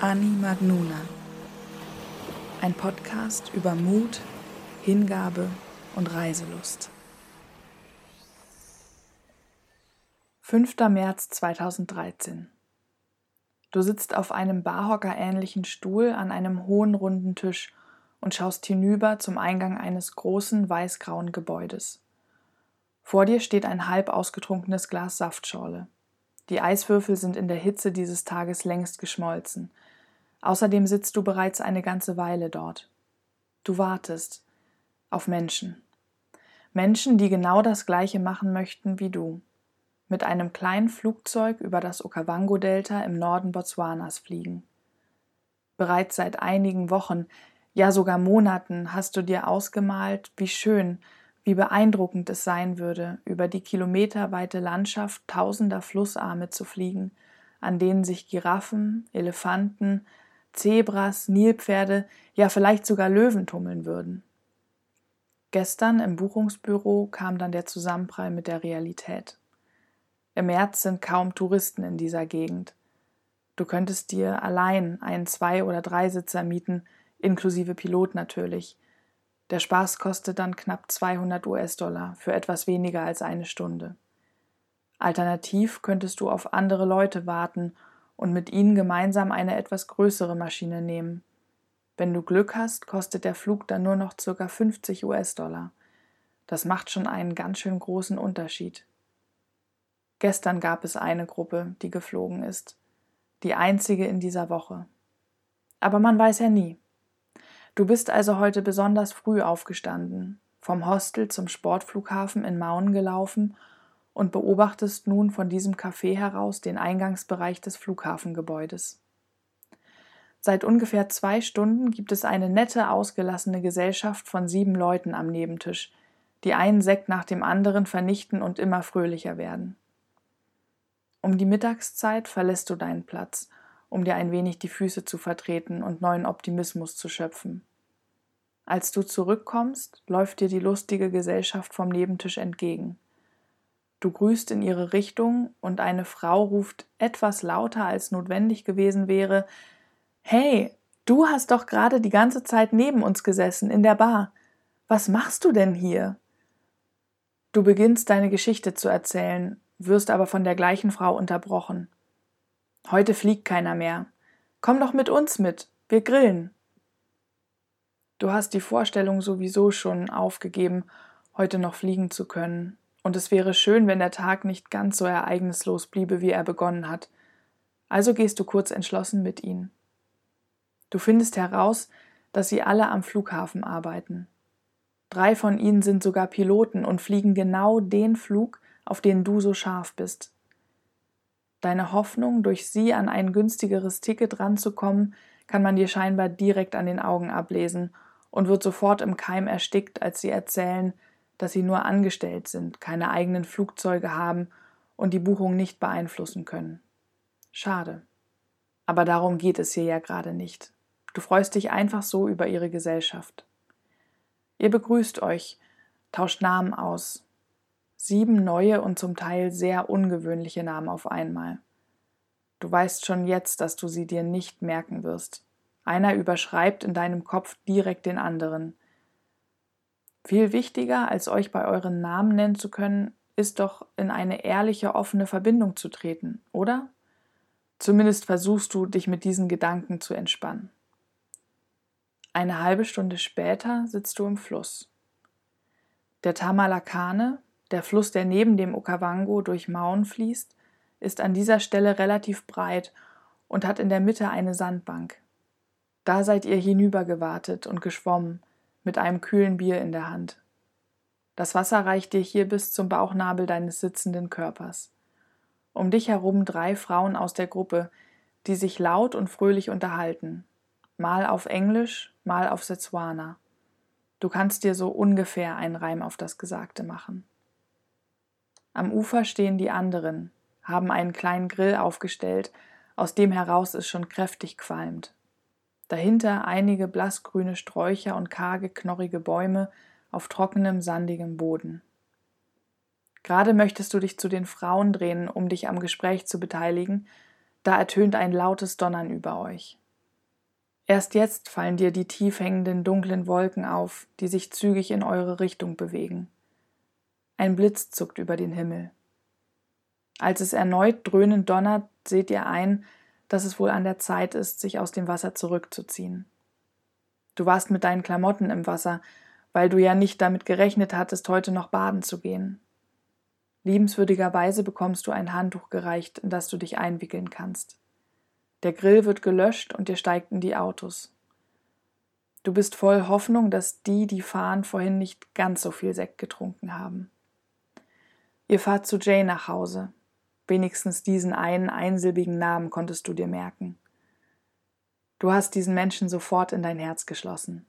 Ani Magnuna. Ein Podcast über Mut, Hingabe und Reiselust. 5. März 2013. Du sitzt auf einem Barhocker-ähnlichen Stuhl an einem hohen runden Tisch und schaust hinüber zum Eingang eines großen weißgrauen Gebäudes. Vor dir steht ein halb ausgetrunkenes Glas Saftschorle. Die Eiswürfel sind in der Hitze dieses Tages längst geschmolzen. Außerdem sitzt du bereits eine ganze Weile dort. Du wartest auf Menschen. Menschen, die genau das Gleiche machen möchten wie du. Mit einem kleinen Flugzeug über das Okavango-Delta im Norden Botswanas fliegen. Bereits seit einigen Wochen, ja sogar Monaten hast du dir ausgemalt, wie schön, wie beeindruckend es sein würde, über die kilometerweite Landschaft tausender Flussarme zu fliegen, an denen sich Giraffen, Elefanten, Zebras, Nilpferde, ja vielleicht sogar Löwen tummeln würden. Gestern im Buchungsbüro kam dann der Zusammenprall mit der Realität. Im März sind kaum Touristen in dieser Gegend. Du könntest dir allein einen Zwei- oder Dreisitzer mieten, inklusive Pilot natürlich, der Spaß kostet dann knapp 200 US-Dollar für etwas weniger als eine Stunde. Alternativ könntest du auf andere Leute warten und mit ihnen gemeinsam eine etwas größere Maschine nehmen. Wenn du Glück hast, kostet der Flug dann nur noch ca. 50 US-Dollar. Das macht schon einen ganz schön großen Unterschied. Gestern gab es eine Gruppe, die geflogen ist. Die einzige in dieser Woche. Aber man weiß ja nie. Du bist also heute besonders früh aufgestanden, vom Hostel zum Sportflughafen in Mauen gelaufen und beobachtest nun von diesem Café heraus den Eingangsbereich des Flughafengebäudes. Seit ungefähr zwei Stunden gibt es eine nette, ausgelassene Gesellschaft von sieben Leuten am Nebentisch, die einen Sekt nach dem anderen vernichten und immer fröhlicher werden. Um die Mittagszeit verlässt du deinen Platz, um dir ein wenig die Füße zu vertreten und neuen Optimismus zu schöpfen. Als du zurückkommst, läuft dir die lustige Gesellschaft vom Nebentisch entgegen. Du grüßt in ihre Richtung und eine Frau ruft etwas lauter als notwendig gewesen wäre Hey, du hast doch gerade die ganze Zeit neben uns gesessen in der Bar. Was machst du denn hier? Du beginnst deine Geschichte zu erzählen, wirst aber von der gleichen Frau unterbrochen. Heute fliegt keiner mehr. Komm doch mit uns mit, wir grillen. Du hast die Vorstellung sowieso schon aufgegeben, heute noch fliegen zu können, und es wäre schön, wenn der Tag nicht ganz so ereignislos bliebe, wie er begonnen hat. Also gehst du kurz entschlossen mit ihnen. Du findest heraus, dass sie alle am Flughafen arbeiten. Drei von ihnen sind sogar Piloten und fliegen genau den Flug, auf den du so scharf bist. Deine Hoffnung, durch sie an ein günstigeres Ticket ranzukommen, kann man dir scheinbar direkt an den Augen ablesen und wird sofort im Keim erstickt, als sie erzählen, dass sie nur angestellt sind, keine eigenen Flugzeuge haben und die Buchung nicht beeinflussen können. Schade. Aber darum geht es hier ja gerade nicht. Du freust dich einfach so über ihre Gesellschaft. Ihr begrüßt euch, tauscht Namen aus. Sieben neue und zum Teil sehr ungewöhnliche Namen auf einmal. Du weißt schon jetzt, dass du sie dir nicht merken wirst. Einer überschreibt in deinem Kopf direkt den anderen. Viel wichtiger, als euch bei euren Namen nennen zu können, ist doch in eine ehrliche, offene Verbindung zu treten, oder? Zumindest versuchst du, dich mit diesen Gedanken zu entspannen. Eine halbe Stunde später sitzt du im Fluss. Der Tamalakane, der Fluss, der neben dem Okavango durch Mauen fließt, ist an dieser Stelle relativ breit und hat in der Mitte eine Sandbank. Da seid ihr hinübergewartet und geschwommen, mit einem kühlen Bier in der Hand. Das Wasser reicht dir hier bis zum Bauchnabel deines sitzenden Körpers. Um dich herum drei Frauen aus der Gruppe, die sich laut und fröhlich unterhalten, mal auf Englisch, mal auf Setswana. Du kannst dir so ungefähr einen Reim auf das Gesagte machen. Am Ufer stehen die anderen, haben einen kleinen Grill aufgestellt, aus dem heraus es schon kräftig qualmt dahinter einige blassgrüne Sträucher und karge, knorrige Bäume auf trockenem, sandigem Boden. Gerade möchtest du dich zu den Frauen drehen, um dich am Gespräch zu beteiligen, da ertönt ein lautes Donnern über euch. Erst jetzt fallen dir die tief hängenden dunklen Wolken auf, die sich zügig in eure Richtung bewegen. Ein Blitz zuckt über den Himmel. Als es erneut dröhnend donnert, seht ihr ein, dass es wohl an der Zeit ist, sich aus dem Wasser zurückzuziehen. Du warst mit deinen Klamotten im Wasser, weil du ja nicht damit gerechnet hattest, heute noch baden zu gehen. Liebenswürdigerweise bekommst du ein Handtuch gereicht, in das du dich einwickeln kannst. Der Grill wird gelöscht und ihr steigt in die Autos. Du bist voll Hoffnung, dass die, die fahren, vorhin nicht ganz so viel Sekt getrunken haben. Ihr fahrt zu Jay nach Hause. Wenigstens diesen einen einsilbigen Namen konntest du dir merken. Du hast diesen Menschen sofort in dein Herz geschlossen.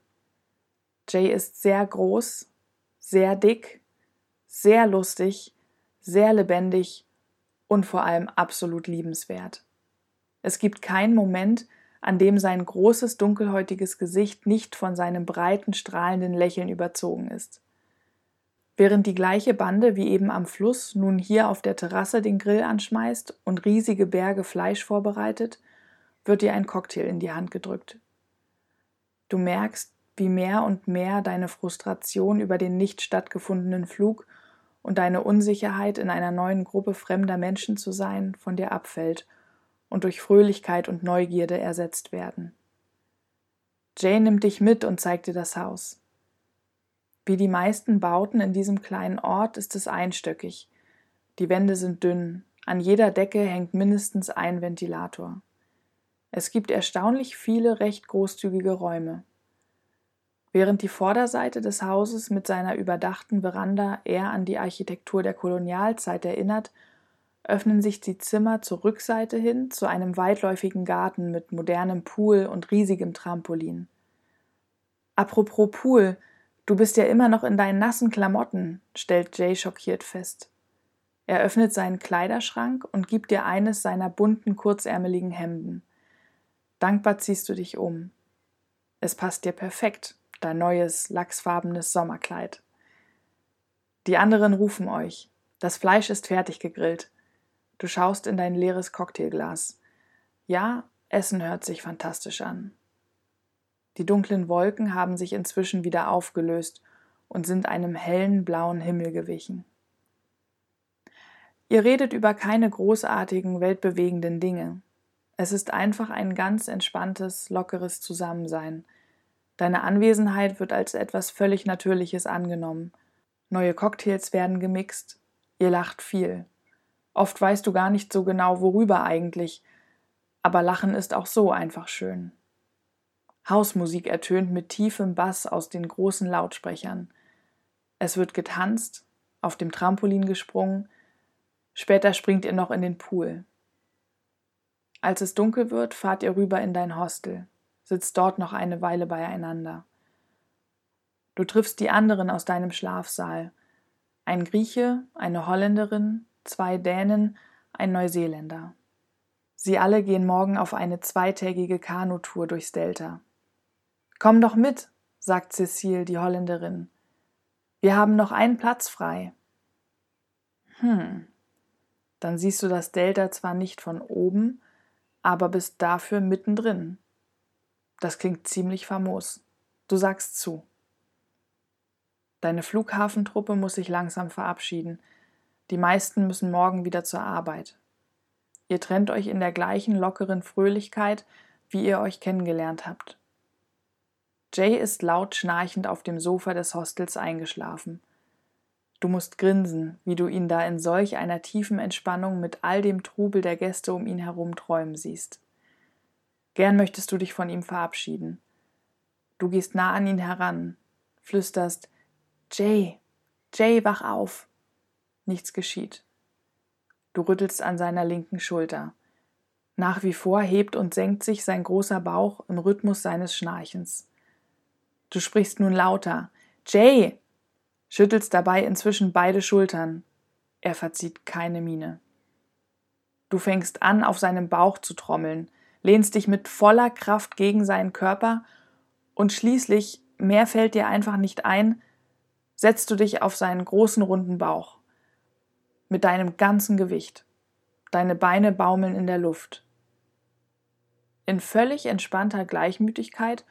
Jay ist sehr groß, sehr dick, sehr lustig, sehr lebendig und vor allem absolut liebenswert. Es gibt keinen Moment, an dem sein großes dunkelhäutiges Gesicht nicht von seinem breiten, strahlenden Lächeln überzogen ist. Während die gleiche Bande wie eben am Fluss nun hier auf der Terrasse den Grill anschmeißt und riesige Berge Fleisch vorbereitet, wird dir ein Cocktail in die Hand gedrückt. Du merkst, wie mehr und mehr deine Frustration über den nicht stattgefundenen Flug und deine Unsicherheit, in einer neuen Gruppe fremder Menschen zu sein, von dir abfällt und durch Fröhlichkeit und Neugierde ersetzt werden. Jane nimmt dich mit und zeigt dir das Haus. Wie die meisten Bauten in diesem kleinen Ort ist es einstöckig. Die Wände sind dünn, an jeder Decke hängt mindestens ein Ventilator. Es gibt erstaunlich viele recht großzügige Räume. Während die Vorderseite des Hauses mit seiner überdachten Veranda eher an die Architektur der Kolonialzeit erinnert, öffnen sich die Zimmer zur Rückseite hin zu einem weitläufigen Garten mit modernem Pool und riesigem Trampolin. Apropos Pool, Du bist ja immer noch in deinen nassen Klamotten, stellt Jay schockiert fest. Er öffnet seinen Kleiderschrank und gibt dir eines seiner bunten, kurzärmeligen Hemden. Dankbar ziehst du dich um. Es passt dir perfekt, dein neues, lachsfarbenes Sommerkleid. Die anderen rufen euch. Das Fleisch ist fertig gegrillt. Du schaust in dein leeres Cocktailglas. Ja, Essen hört sich fantastisch an. Die dunklen Wolken haben sich inzwischen wieder aufgelöst und sind einem hellen blauen Himmel gewichen. Ihr redet über keine großartigen, weltbewegenden Dinge. Es ist einfach ein ganz entspanntes, lockeres Zusammensein. Deine Anwesenheit wird als etwas völlig Natürliches angenommen. Neue Cocktails werden gemixt. Ihr lacht viel. Oft weißt du gar nicht so genau, worüber eigentlich, aber Lachen ist auch so einfach schön. Hausmusik ertönt mit tiefem Bass aus den großen Lautsprechern. Es wird getanzt, auf dem Trampolin gesprungen, später springt ihr noch in den Pool. Als es dunkel wird, fahrt ihr rüber in dein Hostel, sitzt dort noch eine Weile beieinander. Du triffst die anderen aus deinem Schlafsaal. Ein Grieche, eine Holländerin, zwei Dänen, ein Neuseeländer. Sie alle gehen morgen auf eine zweitägige Kanutour durchs Delta. Komm doch mit, sagt Cecile, die Holländerin. Wir haben noch einen Platz frei. Hm. Dann siehst du das Delta zwar nicht von oben, aber bist dafür mittendrin. Das klingt ziemlich famos. Du sagst zu. Deine Flughafentruppe muss sich langsam verabschieden. Die meisten müssen morgen wieder zur Arbeit. Ihr trennt euch in der gleichen lockeren Fröhlichkeit, wie ihr euch kennengelernt habt. Jay ist laut schnarchend auf dem Sofa des Hostels eingeschlafen. Du musst grinsen, wie du ihn da in solch einer tiefen Entspannung mit all dem Trubel der Gäste um ihn herum träumen siehst. Gern möchtest du dich von ihm verabschieden. Du gehst nah an ihn heran, flüsterst Jay, Jay, wach auf. Nichts geschieht. Du rüttelst an seiner linken Schulter. Nach wie vor hebt und senkt sich sein großer Bauch im Rhythmus seines Schnarchens. Du sprichst nun lauter. Jay! Schüttelst dabei inzwischen beide Schultern. Er verzieht keine Miene. Du fängst an, auf seinem Bauch zu trommeln, lehnst dich mit voller Kraft gegen seinen Körper und schließlich, mehr fällt dir einfach nicht ein, setzt du dich auf seinen großen runden Bauch. Mit deinem ganzen Gewicht. Deine Beine baumeln in der Luft. In völlig entspannter Gleichmütigkeit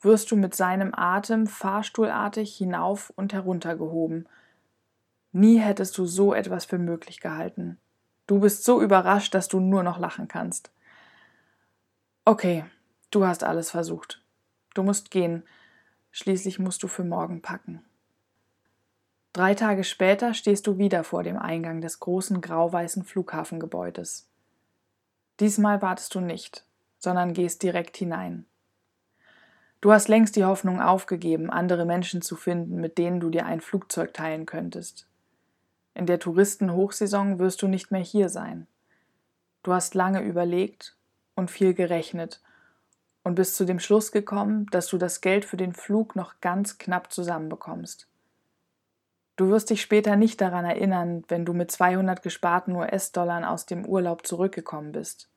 wirst du mit seinem Atem fahrstuhlartig hinauf und herunter gehoben. Nie hättest du so etwas für möglich gehalten. Du bist so überrascht, dass du nur noch lachen kannst. Okay, du hast alles versucht. Du musst gehen. Schließlich musst du für morgen packen. Drei Tage später stehst du wieder vor dem Eingang des großen grau-weißen Flughafengebäudes. Diesmal wartest du nicht, sondern gehst direkt hinein. Du hast längst die Hoffnung aufgegeben, andere Menschen zu finden, mit denen du dir ein Flugzeug teilen könntest. In der Touristenhochsaison wirst du nicht mehr hier sein. Du hast lange überlegt und viel gerechnet und bist zu dem Schluss gekommen, dass du das Geld für den Flug noch ganz knapp zusammenbekommst. Du wirst dich später nicht daran erinnern, wenn du mit 200 gesparten US-Dollar aus dem Urlaub zurückgekommen bist.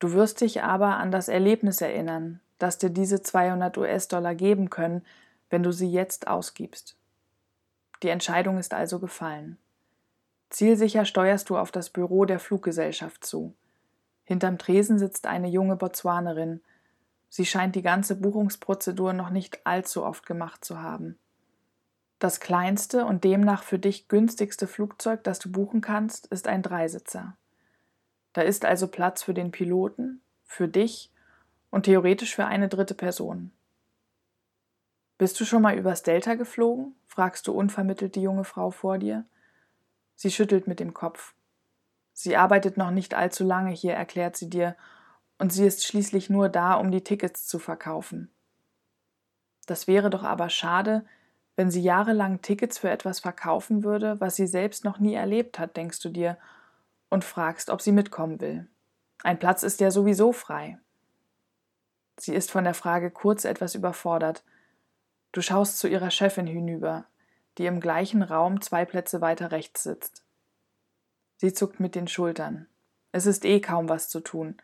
Du wirst dich aber an das Erlebnis erinnern, das dir diese 200 US-Dollar geben können, wenn du sie jetzt ausgibst. Die Entscheidung ist also gefallen. Zielsicher steuerst du auf das Büro der Fluggesellschaft zu. Hinterm Tresen sitzt eine junge Botswanerin. Sie scheint die ganze Buchungsprozedur noch nicht allzu oft gemacht zu haben. Das kleinste und demnach für dich günstigste Flugzeug, das du buchen kannst, ist ein Dreisitzer. Da ist also Platz für den Piloten, für dich und theoretisch für eine dritte Person. Bist du schon mal übers Delta geflogen? fragst du unvermittelt die junge Frau vor dir. Sie schüttelt mit dem Kopf. Sie arbeitet noch nicht allzu lange hier, erklärt sie dir, und sie ist schließlich nur da, um die Tickets zu verkaufen. Das wäre doch aber schade, wenn sie jahrelang Tickets für etwas verkaufen würde, was sie selbst noch nie erlebt hat, denkst du dir, und fragst, ob sie mitkommen will. Ein Platz ist ja sowieso frei. Sie ist von der Frage kurz etwas überfordert. Du schaust zu ihrer Chefin hinüber, die im gleichen Raum zwei Plätze weiter rechts sitzt. Sie zuckt mit den Schultern. Es ist eh kaum was zu tun.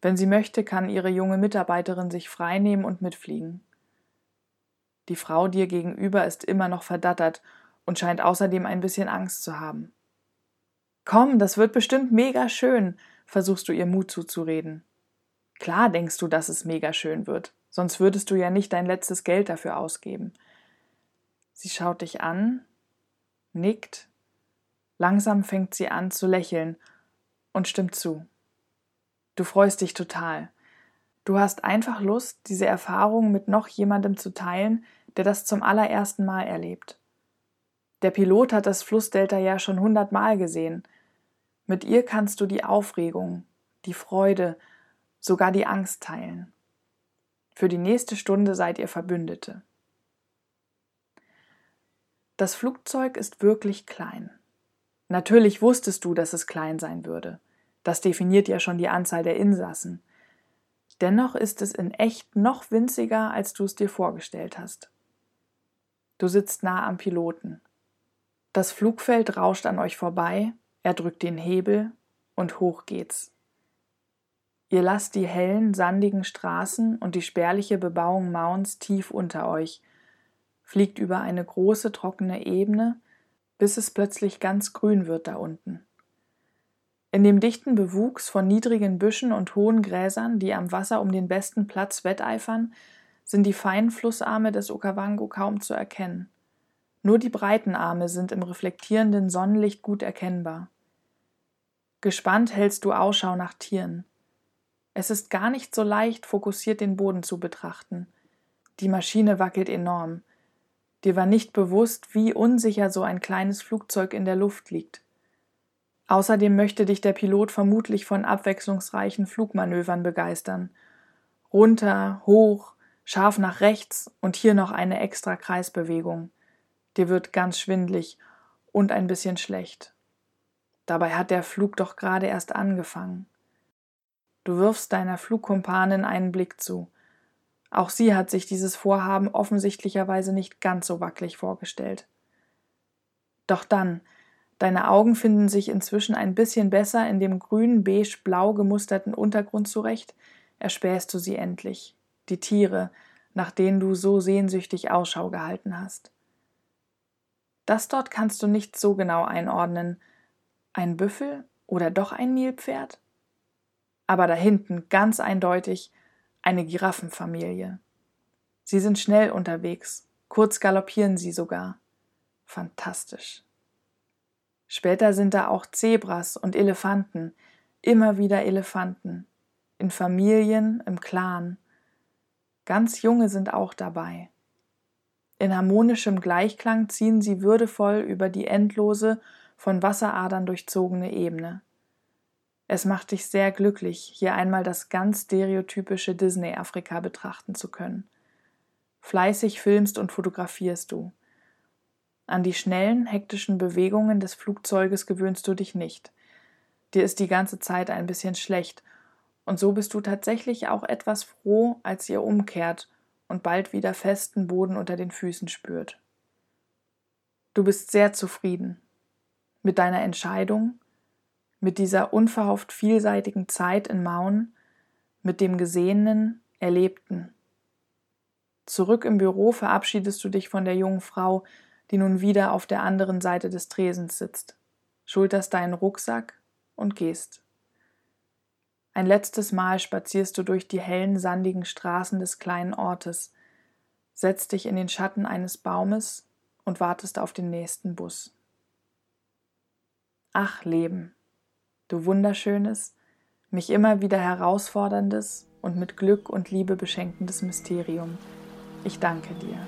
Wenn sie möchte, kann ihre junge Mitarbeiterin sich freinehmen und mitfliegen. Die Frau dir gegenüber ist immer noch verdattert und scheint außerdem ein bisschen Angst zu haben. Komm, das wird bestimmt mega schön, versuchst du ihr Mut zuzureden. Klar denkst du, dass es mega schön wird, sonst würdest du ja nicht dein letztes Geld dafür ausgeben. Sie schaut dich an, nickt, langsam fängt sie an zu lächeln und stimmt zu. Du freust dich total. Du hast einfach Lust, diese Erfahrung mit noch jemandem zu teilen, der das zum allerersten Mal erlebt. Der Pilot hat das Flussdelta ja schon hundertmal gesehen. Mit ihr kannst du die Aufregung, die Freude, sogar die Angst teilen. Für die nächste Stunde seid ihr Verbündete. Das Flugzeug ist wirklich klein. Natürlich wusstest du, dass es klein sein würde. Das definiert ja schon die Anzahl der Insassen. Dennoch ist es in echt noch winziger, als du es dir vorgestellt hast. Du sitzt nah am Piloten. Das Flugfeld rauscht an euch vorbei, er drückt den Hebel und hoch geht's. Ihr lasst die hellen, sandigen Straßen und die spärliche Bebauung Mounds tief unter euch, fliegt über eine große trockene Ebene, bis es plötzlich ganz grün wird da unten. In dem dichten Bewuchs von niedrigen Büschen und hohen Gräsern, die am Wasser um den besten Platz wetteifern, sind die feinen Flussarme des Okavango kaum zu erkennen. Nur die breiten Arme sind im reflektierenden Sonnenlicht gut erkennbar. Gespannt hältst du Ausschau nach Tieren. Es ist gar nicht so leicht, fokussiert den Boden zu betrachten. Die Maschine wackelt enorm. Dir war nicht bewusst, wie unsicher so ein kleines Flugzeug in der Luft liegt. Außerdem möchte dich der Pilot vermutlich von abwechslungsreichen Flugmanövern begeistern. Runter, hoch, scharf nach rechts und hier noch eine extra Kreisbewegung. Dir wird ganz schwindlig und ein bisschen schlecht. Dabei hat der Flug doch gerade erst angefangen. Du wirfst deiner Flugkumpanin einen Blick zu. Auch sie hat sich dieses Vorhaben offensichtlicherweise nicht ganz so wackelig vorgestellt. Doch dann, Deine Augen finden sich inzwischen ein bisschen besser in dem grün beige blau gemusterten Untergrund zurecht, erspähst du sie endlich, die Tiere, nach denen du so sehnsüchtig Ausschau gehalten hast. Das dort kannst du nicht so genau einordnen. Ein Büffel oder doch ein Nilpferd? Aber da hinten ganz eindeutig eine Giraffenfamilie. Sie sind schnell unterwegs, kurz galoppieren sie sogar. Fantastisch. Später sind da auch Zebras und Elefanten, immer wieder Elefanten, in Familien, im Clan. Ganz junge sind auch dabei. In harmonischem Gleichklang ziehen sie würdevoll über die endlose, von Wasseradern durchzogene Ebene. Es macht dich sehr glücklich, hier einmal das ganz stereotypische Disney-Afrika betrachten zu können. Fleißig filmst und fotografierst du. An die schnellen, hektischen Bewegungen des Flugzeuges gewöhnst du dich nicht. Dir ist die ganze Zeit ein bisschen schlecht, und so bist du tatsächlich auch etwas froh, als ihr umkehrt und bald wieder festen Boden unter den Füßen spürt. Du bist sehr zufrieden mit deiner Entscheidung, mit dieser unverhofft vielseitigen Zeit in Mauen, mit dem Gesehenen, Erlebten. Zurück im Büro verabschiedest du dich von der jungen Frau, die nun wieder auf der anderen Seite des Tresens sitzt, schulterst deinen Rucksack und gehst. Ein letztes Mal spazierst du durch die hellen, sandigen Straßen des kleinen Ortes, setzt dich in den Schatten eines Baumes und wartest auf den nächsten Bus. Ach, Leben, du wunderschönes, mich immer wieder herausforderndes und mit Glück und Liebe beschenkendes Mysterium. Ich danke dir.